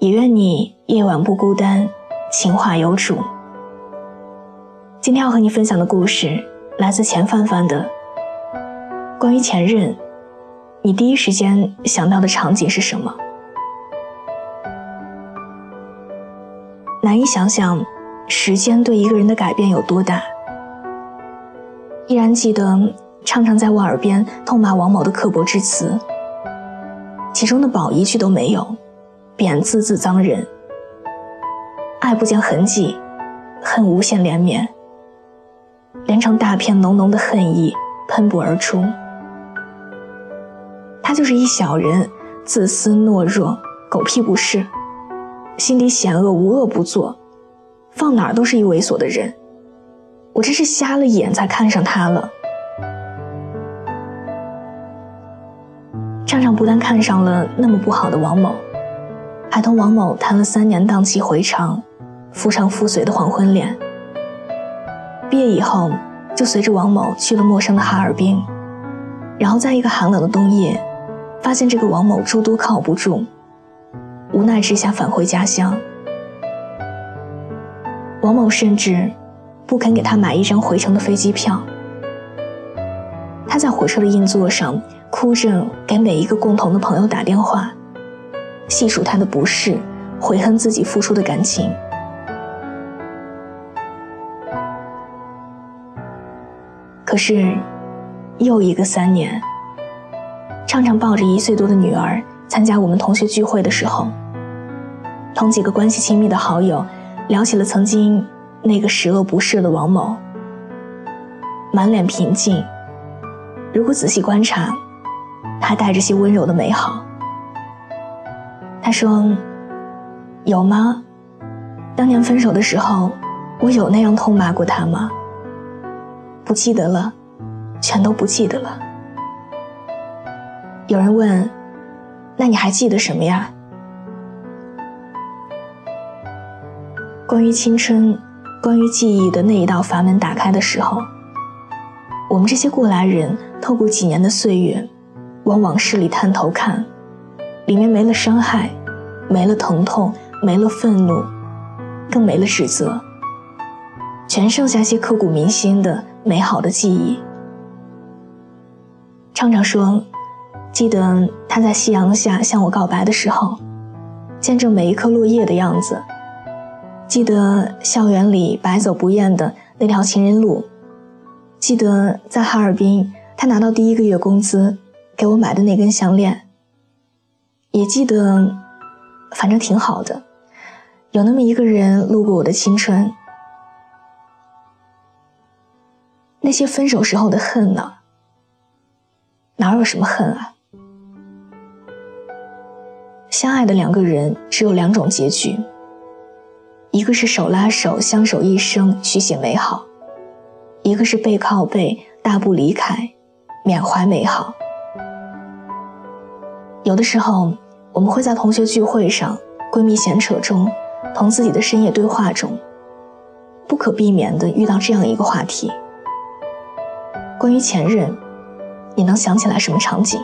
也愿你夜晚不孤单，情话有主。今天要和你分享的故事来自钱范范的关于前任。你第一时间想到的场景是什么？难以想象，时间对一个人的改变有多大。依然记得常常在我耳边痛骂王某的刻薄之词，其中的宝一句都没有。贬字字脏人，爱不见痕迹，恨无限连绵，连成大片浓浓的恨意喷薄而出。他就是一小人，自私懦弱，狗屁不是，心底险恶，无恶不作，放哪儿都是一猥琐的人。我真是瞎了眼才看上他了。畅畅不但看上了那么不好的王某。还同王某谈了三年荡气回肠、夫唱妇随的黄昏恋。毕业以后，就随着王某去了陌生的哈尔滨，然后在一个寒冷的冬夜，发现这个王某诸多靠不住，无奈之下返回家乡。王某甚至不肯给他买一张回程的飞机票。他在火车的硬座上哭着给每一个共同的朋友打电话。细数他的不是，悔恨自己付出的感情。可是，又一个三年，畅畅抱着一岁多的女儿参加我们同学聚会的时候，同几个关系亲密的好友聊起了曾经那个十恶不赦的王某，满脸平静，如果仔细观察，还带着些温柔的美好。他说：“有吗？当年分手的时候，我有那样痛骂过他吗？不记得了，全都不记得了。”有人问：“那你还记得什么呀？”关于青春，关于记忆的那一道阀门打开的时候，我们这些过来人透过几年的岁月，往往事里探头看。里面没了伤害，没了疼痛，没了愤怒，更没了指责，全剩下些刻骨铭心的美好的记忆。畅畅说：“记得他在夕阳下向我告白的时候，见证每一颗落叶的样子；记得校园里白走不厌的那条情人路；记得在哈尔滨，他拿到第一个月工资给我买的那根项链。”也记得，反正挺好的。有那么一个人路过我的青春，那些分手时候的恨呢？哪有什么恨啊？相爱的两个人只有两种结局：一个是手拉手相守一生，续写美好；一个是背靠背大步离开，缅怀美好。有的时候，我们会在同学聚会上、闺蜜闲扯中、同自己的深夜对话中，不可避免地遇到这样一个话题：关于前任，你能想起来什么场景？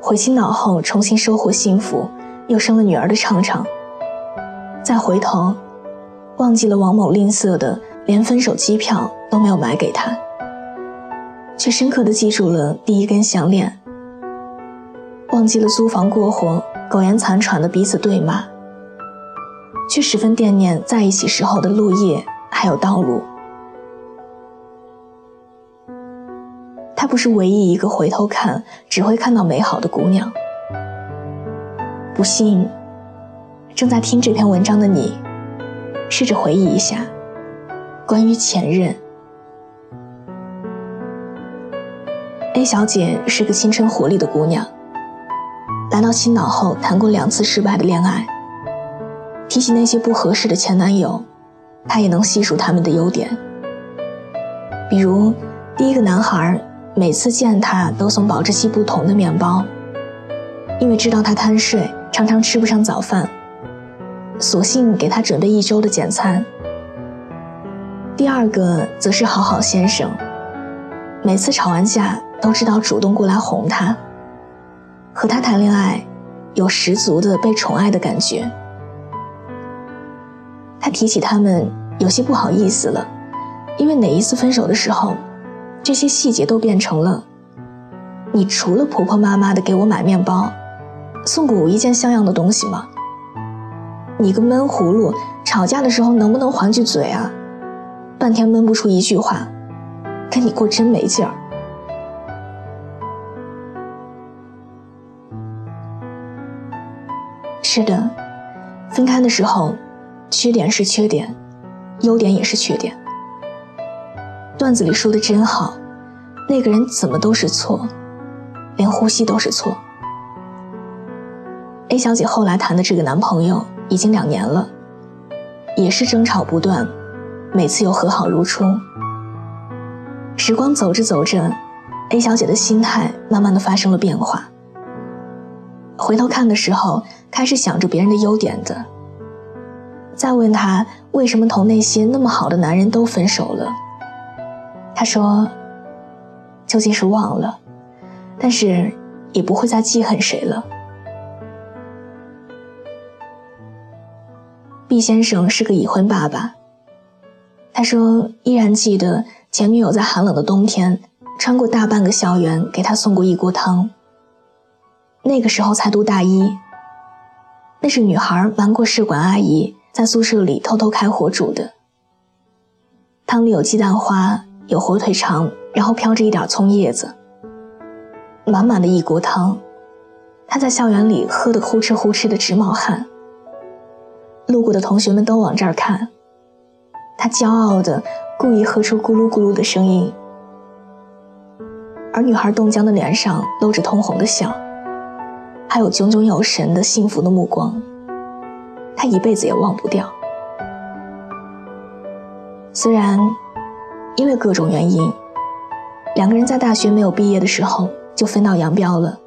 回心脑后重新收获幸福，又生了女儿的畅畅，再回头，忘记了王某吝啬的，连分手机票都没有买给他。却深刻的记住了第一根项链，忘记了租房过活苟延残喘的彼此对骂，却十分惦念在一起时候的落叶还有道路。她不是唯一一个回头看只会看到美好的姑娘。不信，正在听这篇文章的你，试着回忆一下，关于前任。A 小姐是个青春活力的姑娘，来到青岛后谈过两次失败的恋爱。提起那些不合适的前男友，她也能细数他们的优点。比如，第一个男孩每次见她都送保质期不同的面包，因为知道她贪睡，常常吃不上早饭，索性给他准备一周的简餐。第二个则是好好先生，每次吵完架都知道主动过来哄他，和他谈恋爱，有十足的被宠爱的感觉。他提起他们，有些不好意思了，因为哪一次分手的时候，这些细节都变成了：你除了婆婆妈妈的给我买面包，送过我一件像样的东西吗？你个闷葫芦，吵架的时候能不能还句嘴啊？半天闷不出一句话，跟你过真没劲儿。是的，分开的时候。缺点是缺点，优点也是缺点。段子里说的真好，那个人怎么都是错，连呼吸都是错。A 小姐后来谈的这个男朋友已经两年了，也是争吵不断，每次又和好如初。时光走着走着，A 小姐的心态慢慢的发生了变化。回头看的时候，开始想着别人的优点的。再问他为什么同那些那么好的男人都分手了，他说：“究竟是忘了，但是也不会再记恨谁了。”B 先生是个已婚爸爸，他说依然记得前女友在寒冷的冬天穿过大半个校园给他送过一锅汤。那个时候才读大一，那是女孩瞒过试管阿姨。在宿舍里偷偷开火煮的，汤里有鸡蛋花，有火腿肠，然后飘着一点葱叶子，满满的一锅汤。他在校园里喝得呼哧呼哧的直冒汗，路过的同学们都往这儿看，他骄傲的故意喝出咕噜咕噜的声音，而女孩冻僵的脸上露着通红的笑，还有炯炯有神的幸福的目光。他一辈子也忘不掉。虽然因为各种原因，两个人在大学没有毕业的时候就分道扬镳了，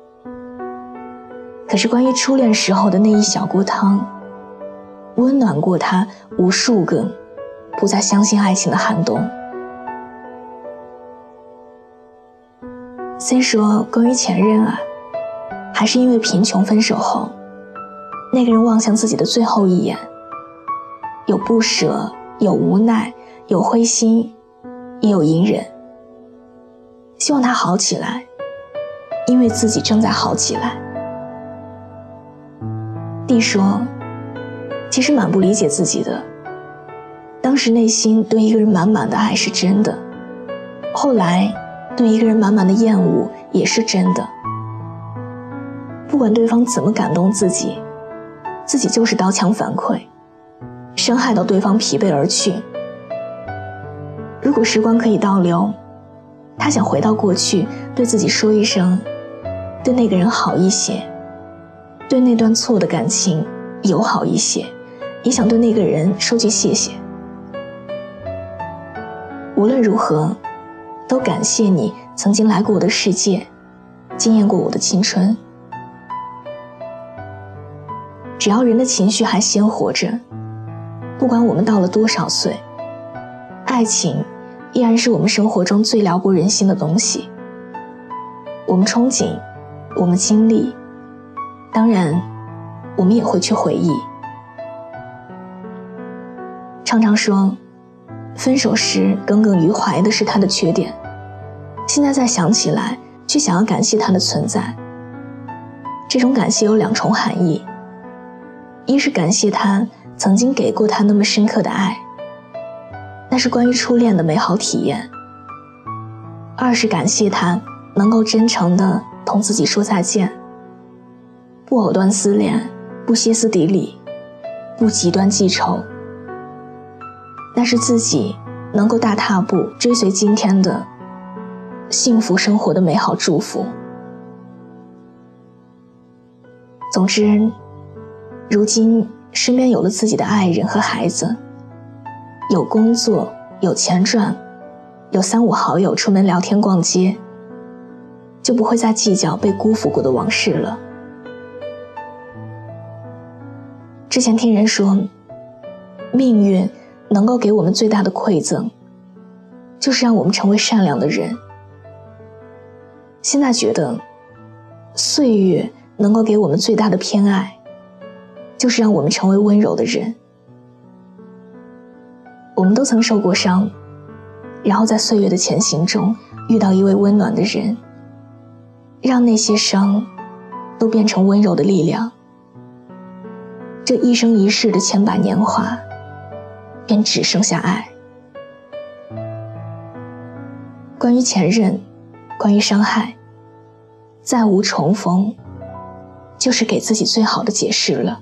可是关于初恋时候的那一小锅汤，温暖过他无数个不再相信爱情的寒冬。虽说关于前任啊，还是因为贫穷分手后。那个人望向自己的最后一眼，有不舍，有无奈，有灰心，也有隐忍。希望他好起来，因为自己正在好起来。弟说，其实蛮不理解自己的。当时内心对一个人满满的爱是真的，后来对一个人满满的厌恶也是真的。不管对方怎么感动自己。自己就是刀枪反馈，伤害到对方疲惫而去。如果时光可以倒流，他想回到过去，对自己说一声，对那个人好一些，对那段错的感情友好一些，也想对那个人说句谢谢。无论如何，都感谢你曾经来过我的世界，惊艳过我的青春。只要人的情绪还鲜活着，不管我们到了多少岁，爱情依然是我们生活中最撩拨人心的东西。我们憧憬，我们经历，当然，我们也会去回忆。常常说，分手时耿耿于怀的是他的缺点，现在再想起来，却想要感谢他的存在。这种感谢有两重含义。一是感谢他曾经给过他那么深刻的爱，那是关于初恋的美好体验；二是感谢他能够真诚的同自己说再见，不藕断丝连，不歇斯底里，不极端记仇，那是自己能够大踏步追随今天的幸福生活的美好祝福。总之，如今身边有了自己的爱人和孩子，有工作，有钱赚，有三五好友出门聊天逛街，就不会再计较被辜负过的往事了。之前听人说，命运能够给我们最大的馈赠，就是让我们成为善良的人。现在觉得，岁月能够给我们最大的偏爱，就是让我们成为温柔的人。我们都曾受过伤，然后在岁月的前行中遇到一位温暖的人，让那些伤都变成温柔的力量。这一生一世的千百年华，便只剩下爱。关于前任，关于伤害，再无重逢，就是给自己最好的解释了。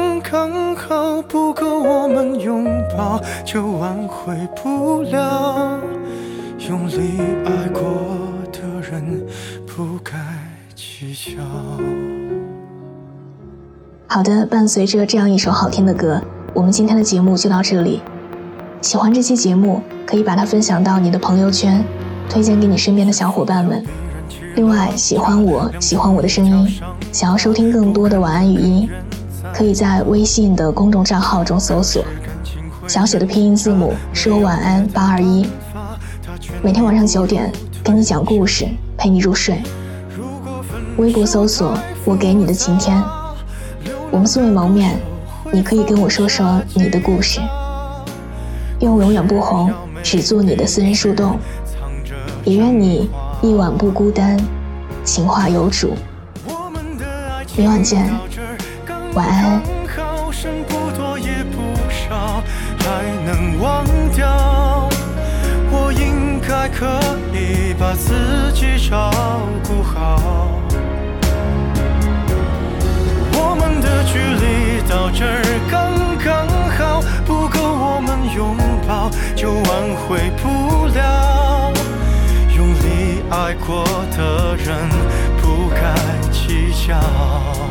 刚好，不够我们拥抱，就挽回不了。用力爱过的人。不该计较。好的，伴随着这样一首好听的歌，我们今天的节目就到这里。喜欢这期节目，可以把它分享到你的朋友圈，推荐给你身边的小伙伴们。另外，喜欢我喜欢我的声音，想要收听更多的晚安语音，可以在微信的公众账号中搜索小写的拼音字母说晚安八二一，每天晚上九点给你讲故事。陪你入睡。微博搜索“我给你的晴天”，我们素未谋面，你可以跟我说说你的故事。愿我永远不红，只做你的私人树洞。也愿你一晚不孤单，情话有主。明晚见，晚安。还可以把自己照顾好。我们的距离到这儿刚刚好，不够我们拥抱就挽回不了。用力爱过的人不该计较。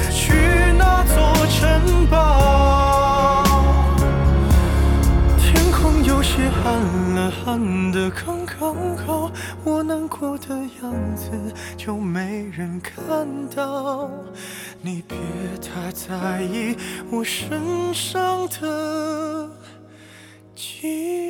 看得，刚刚好，我难过的样子就没人看到。你别太在意我身上的记号。